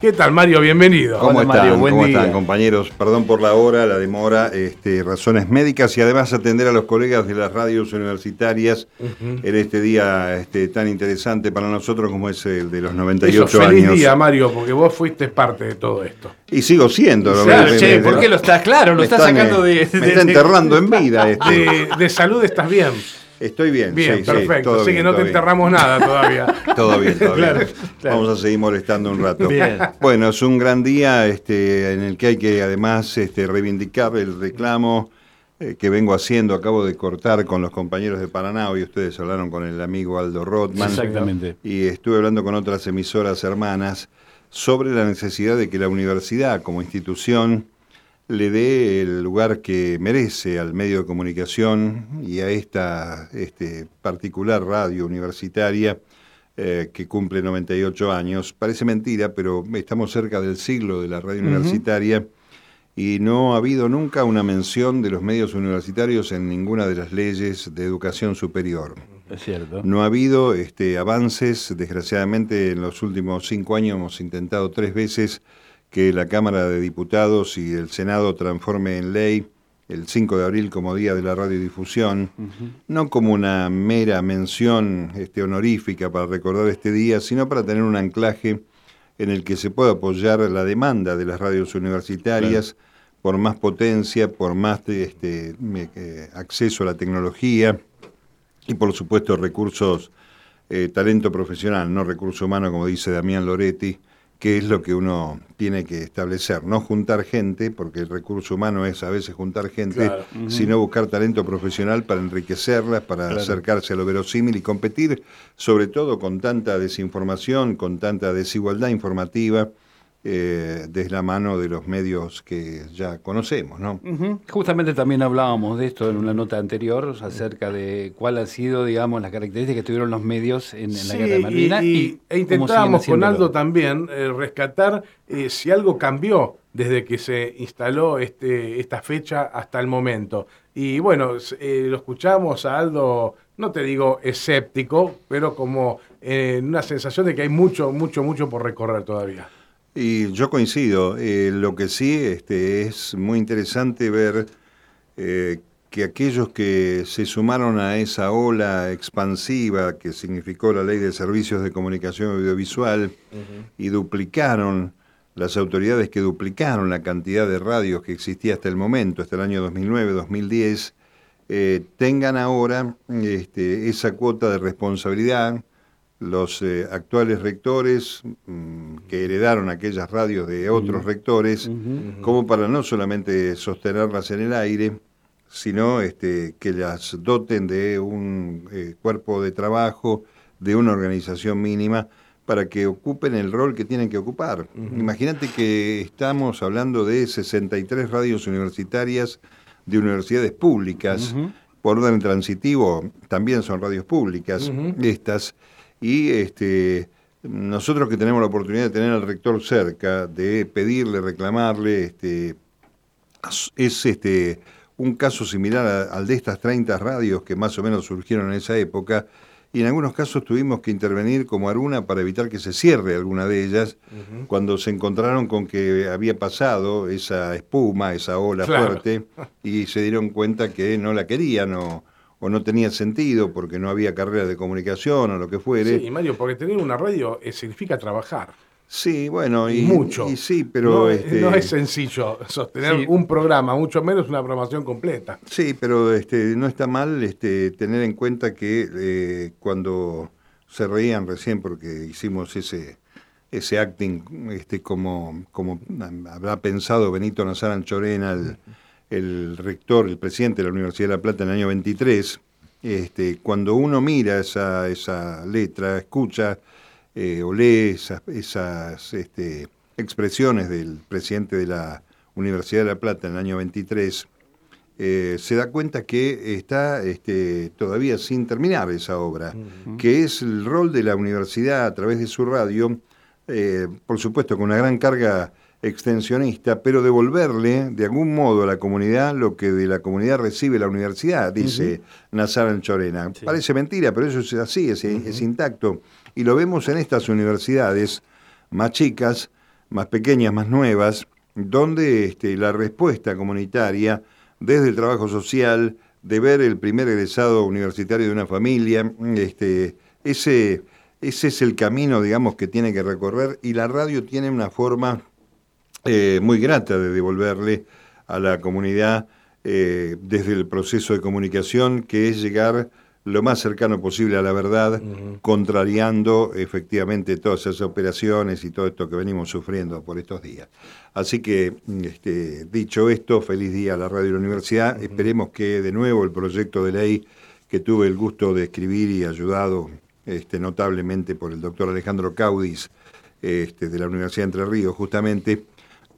¿Qué tal, Mario? Bienvenido. ¿Cómo, están? Mario, buen ¿Cómo día. están, compañeros? Perdón por la hora, la demora, este, razones médicas y además atender a los colegas de las radios universitarias en este día este, tan interesante para nosotros como es el de los 98 Eso, feliz años. día, Mario, porque vos fuiste parte de todo esto. Y sigo siendo. ¿no? Claro, Me- che, me- ¿por qué lo estás claro? Lo estás sacando eh, de. Me está de- enterrando en vida. Este. De, de salud estás bien. Estoy bien, Bien, sí, perfecto. Así bien, que no te bien. enterramos nada todavía. Todo bien, todo Claro, bien. claro. Vamos a seguir molestando un rato. Bien. Bueno, es un gran día este, en el que hay que además este, reivindicar el reclamo eh, que vengo haciendo. Acabo de cortar con los compañeros de Paraná, hoy ustedes hablaron con el amigo Aldo Rothman. Exactamente. Y estuve hablando con otras emisoras hermanas sobre la necesidad de que la universidad como institución le dé el lugar que merece al medio de comunicación y a esta este, particular radio universitaria eh, que cumple 98 años. Parece mentira, pero estamos cerca del siglo de la radio universitaria y no ha habido nunca una mención de los medios universitarios en ninguna de las leyes de educación superior. Es cierto. No ha habido este, avances, desgraciadamente en los últimos cinco años hemos intentado tres veces que la Cámara de Diputados y el Senado transforme en ley el 5 de abril como Día de la Radiodifusión, no como una mera mención este, honorífica para recordar este día, sino para tener un anclaje en el que se pueda apoyar la demanda de las radios universitarias por más potencia, por más este, eh, acceso a la tecnología, y por supuesto recursos, eh, talento profesional, no recurso humano, como dice Damián Loretti, que es lo que uno tiene que establecer, no juntar gente, porque el recurso humano es a veces juntar gente, Claro. sino buscar talento profesional para enriquecerlas, para acercarse a lo verosímil y competir, sobre todo con tanta desinformación, con tanta desigualdad informativa, eh, desde la mano de los medios que ya conocemos, ¿no? Justamente también hablábamos de esto en una nota anterior acerca de cuál ha sido, digamos, las características que tuvieron los medios en, en la Sí, guerra de Malvinas y, y- y, e intentábamos con. Aldo también eh, rescatar eh, si algo cambió desde que se instaló este, esta fecha hasta el momento. Y bueno, eh, lo escuchamos a Aldo, no te digo escéptico, pero como eh, en una sensación de que hay mucho, mucho, mucho por recorrer todavía. Y yo coincido. Eh, lo que sí este, es muy interesante ver eh, que aquellos que se sumaron a esa ola expansiva que significó la Ley de Servicios de Comunicación Audiovisual y duplicaron, las autoridades que duplicaron la cantidad de radios que existía hasta el momento, hasta el año 2009-2010, eh, tengan ahora este, esa cuota de responsabilidad los eh, actuales rectores mm, que heredaron aquellas radios de otros rectores, como para no solamente sostenerlas en el aire, sino este, que las doten de un eh, cuerpo de trabajo, de una organización mínima, para que ocupen el rol que tienen que ocupar. Imagínate que estamos hablando de 63 radios universitarias de universidades públicas, por orden transitivo, también son radios públicas. Estas, y este, nosotros que tenemos la oportunidad de tener al rector cerca, de pedirle, reclamarle, este, es este, un caso similar a- al de estas 30 radios que más o menos surgieron en esa época, y en algunos casos tuvimos que intervenir como Aruna para evitar que se cierre alguna de ellas, cuando se encontraron con que había pasado esa espuma, esa ola Claro. fuerte, y se dieron cuenta que no la querían o, o no tenía sentido porque no había carrera de comunicación o lo que fuere. Sí, Mario, porque tener una radio eh, significa trabajar. Sí, bueno, y, mucho. y sí, pero no, este, no es sencillo sostener Sí. un programa, mucho menos una programación completa. Sí, pero este, no está mal este, tener en cuenta que eh, cuando se reían recién porque hicimos ese ese acting este, como, como habrá pensado Benito Nazar Anchorena, el, el rector, el presidente de la Universidad de La Plata en el año 23, este, cuando uno mira esa, esa letra, escucha eh, o lee esas, esas este, expresiones del presidente de la Universidad de La Plata en el año 23, eh, se da cuenta que está este, todavía sin terminar esa obra, que es el rol de la universidad a través de su radio, eh, por supuesto con una gran carga extensionista, pero devolverle de algún modo a la comunidad lo que de la comunidad recibe la universidad, dice Nazar en Chorena. Parece mentira, pero eso es así, es, es intacto. Y lo vemos en estas universidades más chicas, más pequeñas, más nuevas, donde este, la respuesta comunitaria desde el trabajo social, de ver el primer egresado universitario de una familia, este, ese, ese es el camino, digamos, que tiene que recorrer y la radio tiene una forma eh, muy grata de devolverle a la comunidad eh, desde el proceso de comunicación, que es llegar lo más cercano posible a la verdad, contrariando efectivamente todas esas operaciones y todo esto que venimos sufriendo por estos días. Así que, este, dicho esto, feliz día a la Radio de la Universidad. Esperemos que de nuevo el proyecto de ley que tuve el gusto de escribir y ayudado este, notablemente por el doctor Alejandro Caudis este, de la Universidad de Entre Ríos, justamente,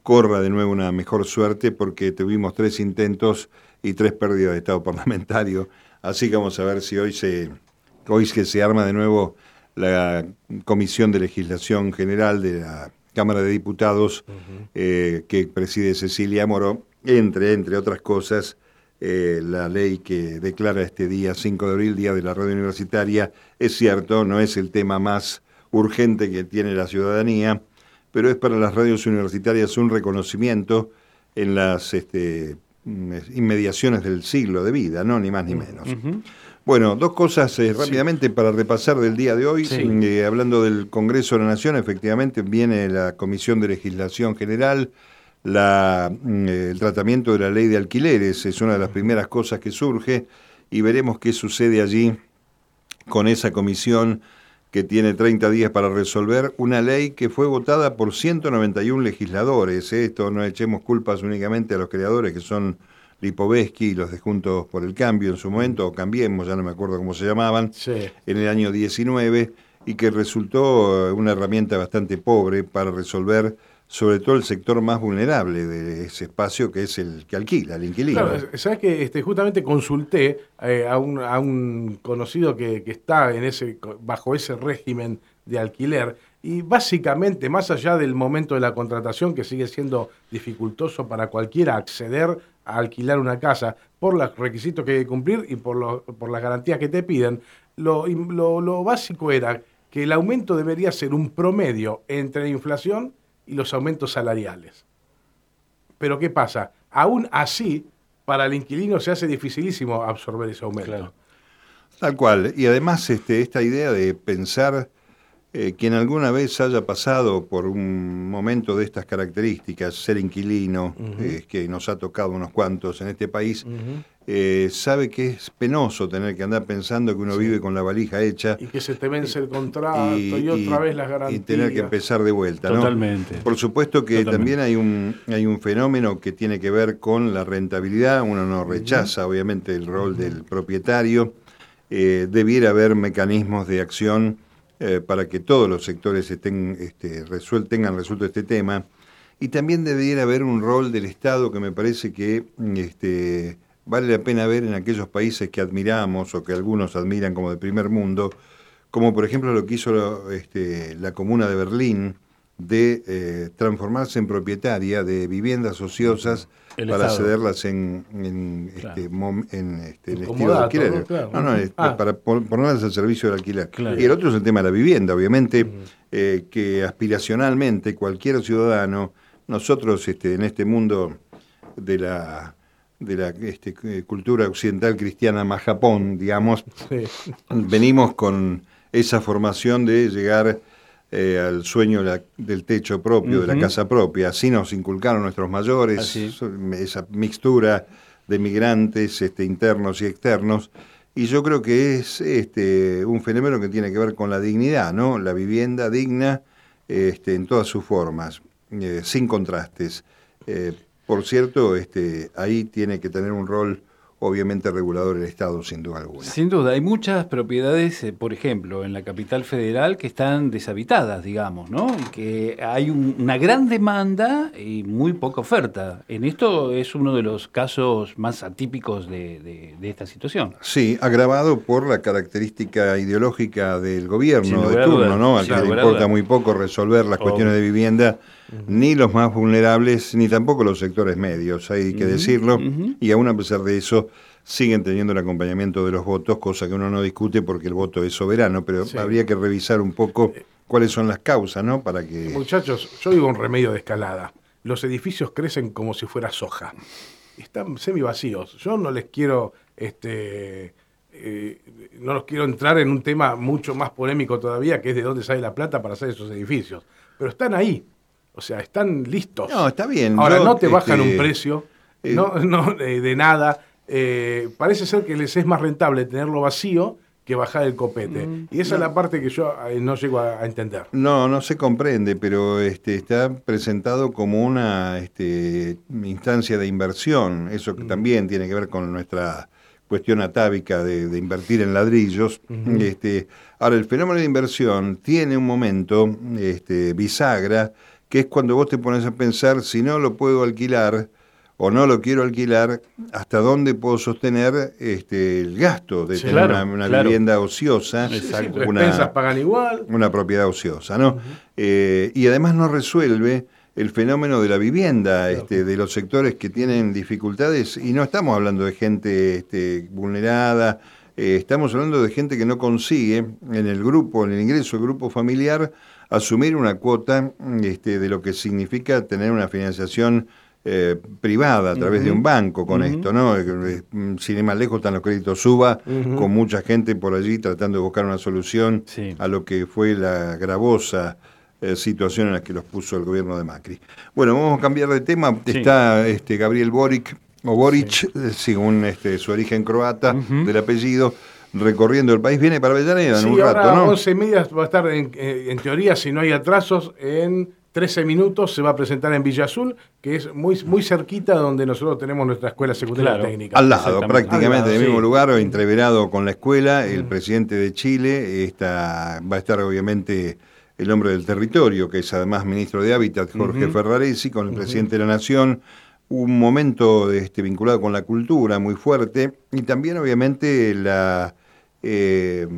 corra de nuevo una mejor suerte porque tuvimos tres intentos y tres pérdidas de Estado parlamentario. Así que vamos a ver si hoy se, hoy que se arma de nuevo la Comisión de Legislación General de la Cámara de Diputados eh, que preside Cecilia Moro, entre, entre otras cosas, eh, la ley que declara este día 5 de abril, Día de la Radio Universitaria, es cierto, no es el tema más urgente que tiene la ciudadanía, pero es para las radios universitarias un reconocimiento en las este, Mm, inmediaciones del siglo de vida, ¿no? Ni más ni menos. Bueno, dos cosas eh, rápidamente para repasar del día de hoy. Eh, hablando del Congreso de la Nación, efectivamente viene la Comisión de Legislación General, la, mm, el tratamiento de la ley de alquileres es una de las primeras cosas que surge y veremos qué sucede allí con esa comisión que tiene 30 días para resolver una ley que fue votada por 191 legisladores. ¿eh? Esto no echemos culpas únicamente a los creadores que son Lipovetsky y los de Juntos por el Cambio en su momento, o Cambiemos, ya no me acuerdo cómo se llamaban, en el año 19, y que resultó eh, una herramienta bastante pobre para resolver sobre todo el sector más vulnerable de ese espacio que es el que alquila, el inquilino. Claro, sabes que este, justamente consulté eh, a, un, a, un, conocido que, está en ese, bajo ese régimen de alquiler y básicamente, más allá del momento de la contratación, que sigue siendo dificultoso para cualquiera acceder a alquilar una casa por los requisitos que hay que cumplir y por, por las garantías que te piden, lo, lo, lo básico era que el aumento debería ser un promedio entre la inflación y los aumentos salariales. Pero ¿qué pasa? Aún así, para el inquilino se hace dificilísimo absorber ese aumento. Tal cual. Y además este, esta idea de pensar eh, quien alguna vez haya pasado por un momento de estas características, ser inquilino, eh, que nos ha tocado unos cuantos en este país, eh, sabe que es penoso tener que andar pensando que uno vive con la valija hecha. Y que se te vence el contrato y, otra vez las garantías. Y tener que empezar de vuelta. Totalmente. Por supuesto que también hay un, hay un fenómeno que tiene que ver con la rentabilidad. Uno no rechaza, obviamente, el rol del propietario. debiera haber mecanismos de acción eh, para que todos los sectores estén, este, tengan resuelto este tema. Y también debería haber un rol del Estado que me parece que este, vale la pena ver en aquellos países que admiramos o que algunos admiran como de primer mundo, como por ejemplo lo que hizo este, la Comuna de Berlín, de eh, transformarse en propietaria de viviendas ociosas para cederlas en, en, este, en este, el estilo de alquiler. No, no, ah. para ponerlas al servicio del alquiler. Y el otro es el tema de la vivienda, obviamente, eh, que aspiracionalmente cualquier ciudadano, nosotros este, en este mundo de la de la este, cultura occidental cristiana más Japón, digamos, venimos con esa formación de llegar eh, al sueño del techo propio, de la casa propia. Así nos inculcaron nuestros mayores, esa mixtura de migrantes este, internos y externos. Y yo creo que es este, un fenómeno que tiene que ver con la dignidad, ¿no? La vivienda digna este, en todas sus formas, eh, sin contrastes. Eh, por cierto, este, ahí tiene que tener un rol obviamente regulador el Estado, sin duda alguna. Sin duda, hay muchas propiedades, eh, por ejemplo, en la capital federal que están deshabitadas, digamos, ¿no? Y que hay una gran demanda y muy poca oferta. En esto es uno de los casos más atípicos de, esta situación. Sí, agravado por la característica ideológica del gobierno de turno, ¿no? Al que le importa muy poco resolver las cuestiones de vivienda ni los más vulnerables, ni tampoco los sectores medios, hay que decirlo, y aún a pesar de eso siguen teniendo el acompañamiento de los votos, cosa que uno no discute porque el voto es soberano, pero habría que revisar un poco cuáles son las causas, ¿no? Para que... Muchachos, yo digo un remedio de escalada. Los edificios crecen como si fuera soja. Están semi vacíos. Yo no les quiero, este, eh, no los quiero entrar en un tema mucho más polémico todavía, que es de dónde sale la plata para hacer esos edificios. Pero están ahí. O sea, están listos. No, está bien. Ahora, no te bajan un este, precio, eh, no, no de nada eh, parece ser que les es más rentable tenerlo vacío que bajar el copete. Mm. y esa es la parte que yo eh, no llego a, entender. No, no se comprende, pero este, está presentado como una este, instancia de inversión. Eso que mm. también tiene que ver con nuestra cuestión atávica de, invertir en ladrillos. este, ahora, el fenómeno de inversión tiene un momento este, bisagra, que es cuando vos te pones a pensar, si no lo puedo alquilar, o no lo quiero alquilar, ¿hasta dónde puedo sostener este, el gasto de tener una, vivienda ociosa? Exacto. Una, pagan igual. Una propiedad ociosa, ¿no? Eh, y además no resuelve el fenómeno de la vivienda, este, de los sectores que tienen dificultades, y no estamos hablando de gente este, vulnerada, eh, estamos hablando de gente que no consigue en el grupo, en el ingreso del grupo familiar, asumir una cuota este, de lo que significa tener una financiación eh, privada a través de un banco con esto, ¿no? Eh, sin ir más lejos están los créditos suba, con mucha gente por allí tratando de buscar una solución a lo que fue la gravosa eh, situación en la que los puso el gobierno de Macri. Bueno, vamos a cambiar de tema. Está este Gabriel Boric, o Boric, según este, su origen croata, del apellido, recorriendo el país. Viene para Avellaneda en un rato, ¿no? 11 y media va a estar, en, en teoría, si no hay atrasos, en 13 minutos se va a presentar en Villa Azul, que es muy, muy cerquita donde nosotros tenemos nuestra escuela secundaria técnica. Al lado, prácticamente en el mismo lugar, entreverado con la escuela. El presidente de Chile está, va a estar obviamente el hombre del territorio, que es además ministro de Hábitat, Jorge Ferraresi, con el presidente de la Nación. Un momento este, vinculado con la cultura muy fuerte y también obviamente la... Eh,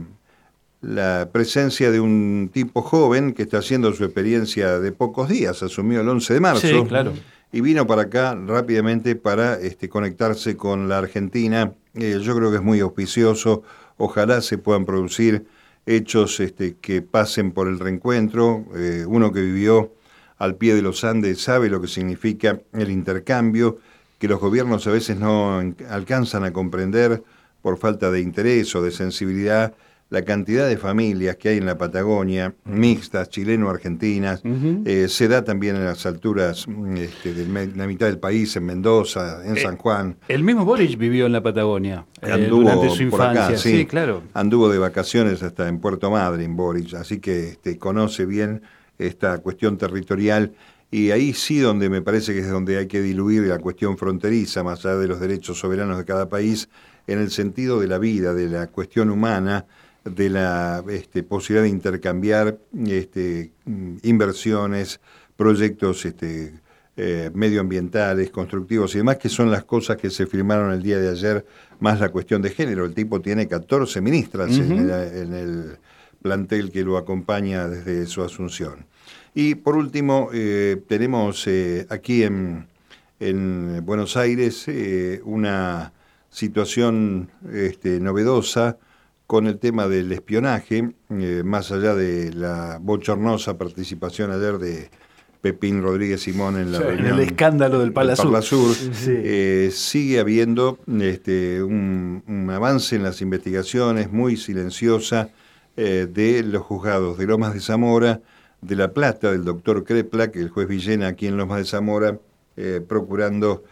la presencia de un tipo joven que está haciendo su experiencia de pocos días, asumió el 11 de marzo. claro. Y vino para acá rápidamente para este, conectarse con la Argentina. Eh, yo creo que es muy auspicioso. Ojalá se puedan producir hechos este, que pasen por el reencuentro. Eh, uno que vivió al pie de los Andes sabe lo que significa el intercambio, que los gobiernos a veces no alcanzan a comprender por falta de interés o de sensibilidad la cantidad de familias que hay en la Patagonia, mixtas, chileno-argentinas, eh, se da también en las alturas este, de la mitad del país, en Mendoza, en eh, San Juan. El mismo Boris vivió en la Patagonia eh, Anduvo durante su infancia, sí, claro. Anduvo de vacaciones hasta en Puerto Madryn, Boris, así que este, conoce bien esta cuestión territorial y ahí sí donde me parece que es donde hay que diluir la cuestión fronteriza, más allá de los derechos soberanos de cada país, en el sentido de la vida, de la cuestión humana, de la este, posibilidad de intercambiar este, inversiones, proyectos este, eh, medioambientales, constructivos y demás, que son las cosas que se firmaron el día de ayer, más la cuestión de género. El tipo tiene 14 ministras en, el, plantel que lo acompaña desde su asunción. Y por último, eh, tenemos eh, aquí en, en, Buenos Aires una situación este, novedosa con el tema del espionaje, eh, más allá de la bochornosa participación ayer de Pepín Rodríguez Simón en la el escándalo del Palasur, eh, sigue habiendo este, un, avance en las investigaciones muy silenciosa eh, de los juzgados de Lomas de Zamora, de La Plata, del doctor Crepla, que el juez Villena aquí en Lomas de Zamora, procurando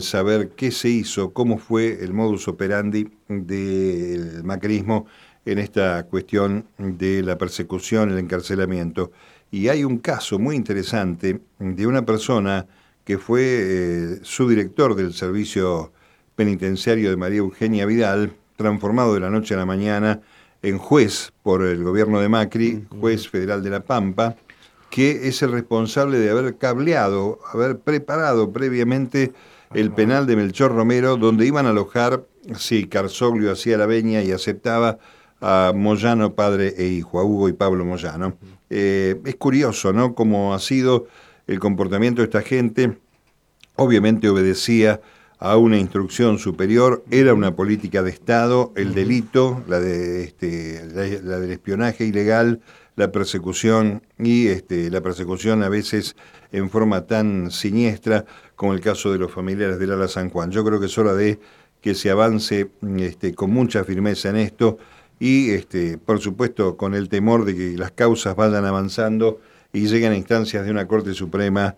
saber qué se hizo, cómo fue el modus operandi del macrismo en esta cuestión de la persecución, el encarcelamiento. Y hay un caso muy interesante de una persona que fue eh, subdirector del servicio penitenciario de María Eugenia Vidal, transformado de la noche a la mañana en juez por el gobierno de Macri, juez federal de La Pampa, que es el responsable de haber cableado, haber preparado previamente el penal de Melchor Romero, donde iban a alojar, sí, Carzoglio hacía la veña y aceptaba a Moyano, padre e hijo, a Hugo y Pablo Moyano. Eh, es curioso, ¿no?, cómo ha sido el comportamiento de esta gente obviamente obedecía a una instrucción superior, era una política de Estado, el delito, la, de, este, la, del espionaje ilegal, la persecución y este, la persecución a veces en forma tan siniestra como el caso de los familiares del Ala San Juan. Yo creo que es hora de que se avance este, con mucha firmeza en esto y, este, por supuesto, con el temor de que las causas vayan avanzando y lleguen a instancias de una Corte Suprema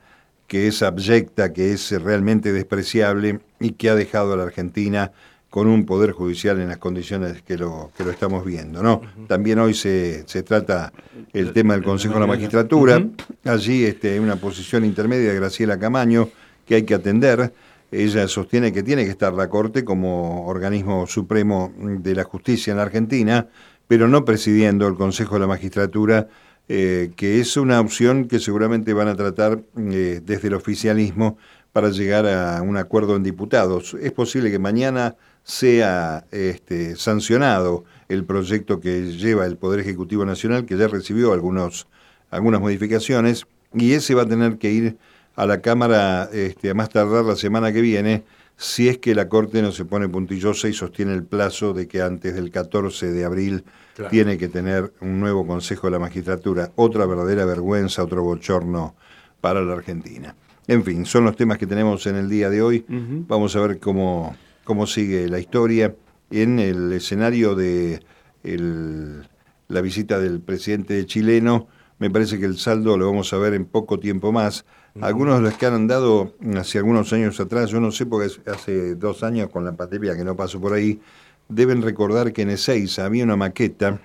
que es abyecta, que es realmente despreciable y que ha dejado a la Argentina con un poder judicial en las condiciones que lo, que lo estamos viendo. ¿no? También hoy se, se, trata el tema del Consejo de la Magistratura. Allí este, una posición intermedia de Graciela Camaño que hay que atender. Ella sostiene que tiene que estar la Corte como organismo supremo de la justicia en la Argentina, pero no presidiendo el Consejo de la Magistratura eh, que es una opción que seguramente van a tratar eh, desde el oficialismo para llegar a un acuerdo en diputados. Es posible que mañana sea este, sancionado el proyecto que lleva el Poder Ejecutivo Nacional, que ya recibió algunos, algunas modificaciones, y ese va a tener que ir a la Cámara este, a más tardar la semana que viene, si es que la Corte no se pone puntillosa y sostiene el plazo de que antes del 14 de abril tiene que tener un nuevo Consejo de la Magistratura. Otra verdadera vergüenza, otro bochorno para la Argentina. En fin, son los temas que tenemos en el día de hoy. Vamos a ver cómo, cómo sigue la historia en el escenario de la visita del presidente chileno. Me parece que el saldo lo vamos a ver en poco tiempo más. Algunos de los que han andado hace algunos años atrás, yo no sé porque hace dos años con la pandemia que no pasó por ahí, deben recordar que en Ezeiza había una maqueta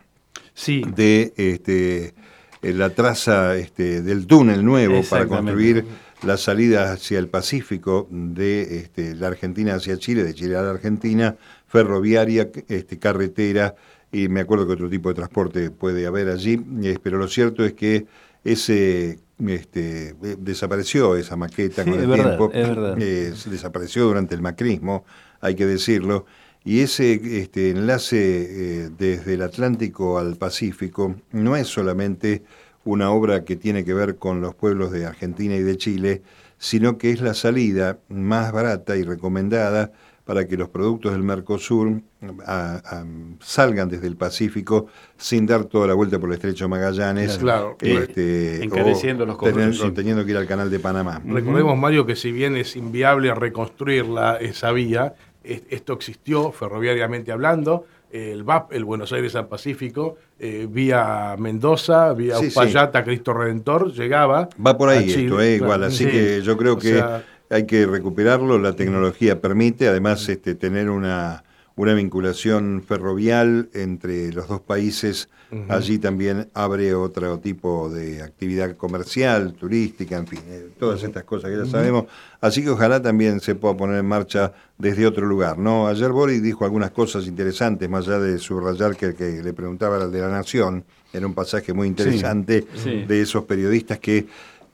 de este, la traza este, del túnel nuevo para construir la salida hacia el Pacífico de este, la Argentina hacia Chile, de Chile a la Argentina, ferroviaria, este, carretera, y me acuerdo que otro tipo de transporte puede haber allí, pero lo cierto es que ese este, eh, desapareció esa maqueta con el tiempo, eh, desapareció durante el macrismo, hay que decirlo, y ese este, enlace eh, desde el Atlántico al Pacífico no es solamente una obra que tiene que ver con los pueblos de Argentina y de Chile, sino que es la salida más barata y recomendada para que los productos del Mercosur salgan desde el Pacífico sin dar toda la vuelta por el estrecho Magallanes, claro, este, encareciendo los costos. teniendo que ir al canal de Panamá. Recordemos, Mario, que si bien es inviable reconstruir esa vía, esto existió ferroviariamente hablando, el VAP, el Buenos Aires al Pacífico, eh, vía Mendoza, vía Upayata, Cristo Redentor, llegaba. Va por ahí esto, eh, igual, así que yo creo que hay que recuperarlo, la tecnología permite, además este, tener una, una vinculación ferrovial entre los dos países, allí también abre otro tipo de actividad comercial, turística, en fin, eh, todas estas cosas que ya sabemos. Así que ojalá también se pueda poner en marcha desde otro lugar. ¿no? Ayer Boris dijo algunas cosas interesantes, más allá de subrayar que, que le preguntaba al de la Nación, era un pasaje muy interesante de esos periodistas que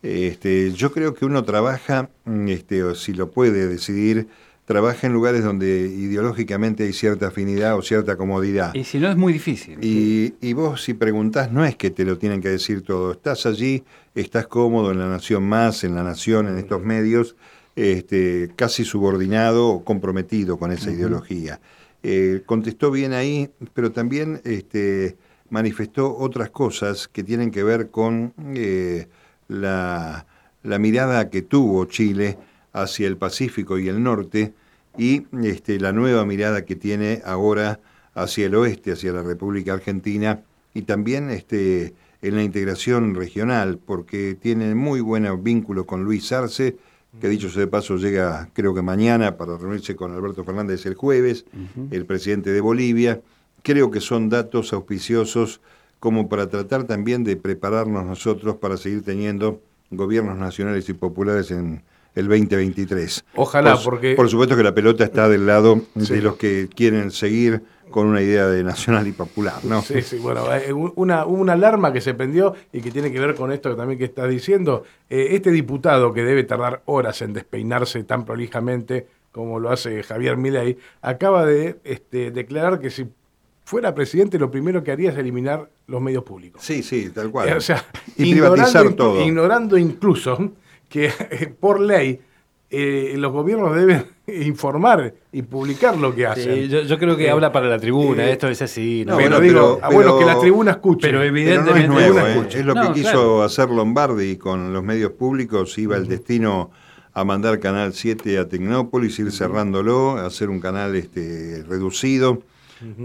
este, yo creo que uno trabaja, este, o si lo puede decidir, trabaja en lugares donde ideológicamente hay cierta afinidad o cierta comodidad. Y si no es muy difícil. Y, vos si preguntás, no es que te lo tienen que decir todo, estás allí, estás cómodo en la Nación Más, en la Nación, en estos medios, este, casi subordinado o comprometido con esa ideología. Eh, contestó bien ahí, pero también este, manifestó otras cosas que tienen que ver con eh, la, la mirada que tuvo Chile hacia el Pacífico y el norte y este, la nueva mirada que tiene ahora hacia el oeste, hacia la República Argentina y también este, en la integración regional, porque tiene muy buen vínculo con Luis Arce, que dicho sea de paso llega creo que mañana para reunirse con Alberto Fernández el jueves, el presidente de Bolivia. Creo que son datos auspiciosos como para tratar también de prepararnos nosotros para seguir teniendo gobiernos nacionales y populares en, el 2023. Ojalá, porque... Por supuesto que la pelota está del lado de los que quieren seguir con una idea de nacional y popular, ¿no? Sí, sí, bueno, eh, una, una alarma que se prendió y que tiene que ver con esto también que estás diciendo. Eh, este diputado que debe tardar horas en despeinarse tan prolijamente como lo hace Javier Milei, acaba de este, declarar que si fuera presidente lo primero que haría es eliminar los medios públicos. Sí, sí, tal cual. o sea, y privatizar todo. Ignorando incluso que por ley eh, los gobiernos deben informar y publicar lo que hacen. Sí, yo, yo creo que Eh, habla para la tribuna, eh, esto es así. no, ¿no? pero bueno, digo, pero- ah, bueno, que la tribuna escuche. pero Pero no evidentemente es nuevo, ¿eh? es lo No, que quiso claro. hacer Lombardi con los medios públicos, iba el destino a mandar Canal 7 a Tecnópolis, ir cerrándolo, hacer un canal este, reducido.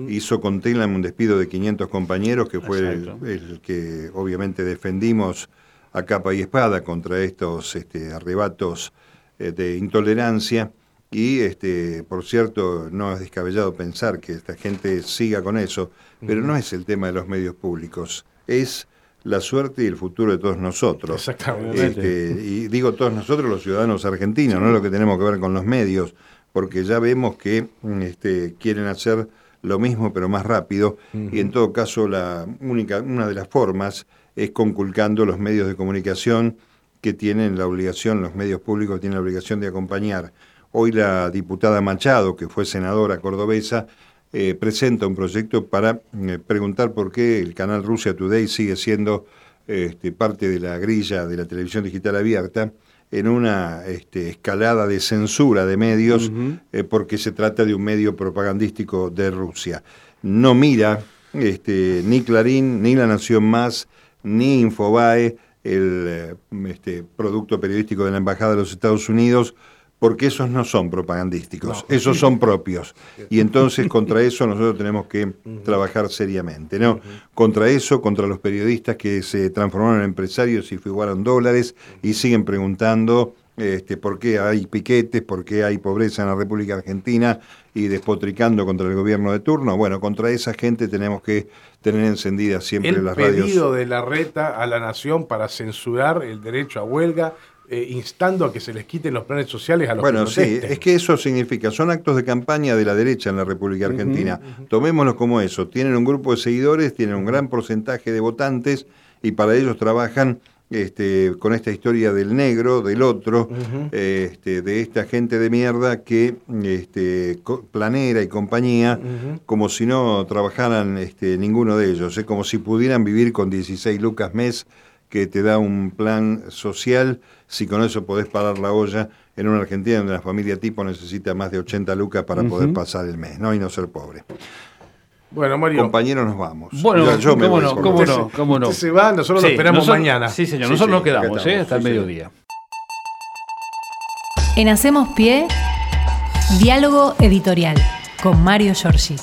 Hizo con Telam un despido de 500 compañeros, que fue el que obviamente defendimos a capa y espada contra estos este, arrebatos eh, de intolerancia. Y, este, por cierto, no es descabellado pensar que esta gente siga con eso, pero no es el tema de los medios públicos, es la suerte y el futuro de todos nosotros. Exactamente. Este, y digo todos nosotros los ciudadanos argentinos, no lo que tenemos que ver con los medios, porque ya vemos que mm, este, quieren hacer lo mismo pero más rápido y en todo caso la única una de las formas es conculcando los medios de comunicación que tienen la obligación, los medios públicos tienen la obligación de acompañar. Hoy la diputada Machado, que fue senadora cordobesa, eh, presenta un proyecto para eh, preguntar por qué el canal Rusia Today sigue siendo este, parte de la grilla de la televisión digital abierta en una este, escalada de censura de medios eh, porque se trata de un medio propagandístico de Rusia. No mira este, ni Clarín, ni La Nación Más, ni Infobae, el eh, este, producto periodístico de la Embajada de los Estados Unidos, porque esos no son propagandísticos, esos son propios. Y entonces contra eso nosotros tenemos que trabajar seriamente, ¿no? Contra eso, contra los periodistas que se transformaron en empresarios y figuraron dólares y siguen preguntando este, por qué hay piquetes, por qué hay pobreza en la República Argentina y despotricando contra el gobierno de turno. Bueno, contra esa gente tenemos que tener encendidas siempre el las pedido radios. de la reta a la nación para censurar el derecho a huelga, eh, instando a que se les quiten los planes sociales a los Bueno, sí, es que eso significa, son actos de campaña de la derecha en la República Argentina. Tomémoslo como eso. Tienen un grupo de seguidores, tienen un gran porcentaje de votantes y para ellos trabajan este, con esta historia del negro, del otro, este, de esta gente de mierda que este, planera y compañía, como si no trabajaran este, ninguno de ellos, es como si pudieran vivir con 16 lucas mes que te da un plan social, si con eso podés parar la olla en una Argentina donde la familia tipo necesita más de 80 lucas para poder pasar el mes, ¿no? Y no ser pobre. Bueno, Mario, Compañeros, nos vamos. Bueno, yo me cómo voy no, cómo lo no, cómo no. usted se va, nosotros lo Sí, esperamos nosotros- mañana. Sí, señor, Sí, nosotros sí, nos quedamos, estamos, ¿eh? hasta el mediodía. En Hacemos Pie, diálogo editorial con Mario Giorgi.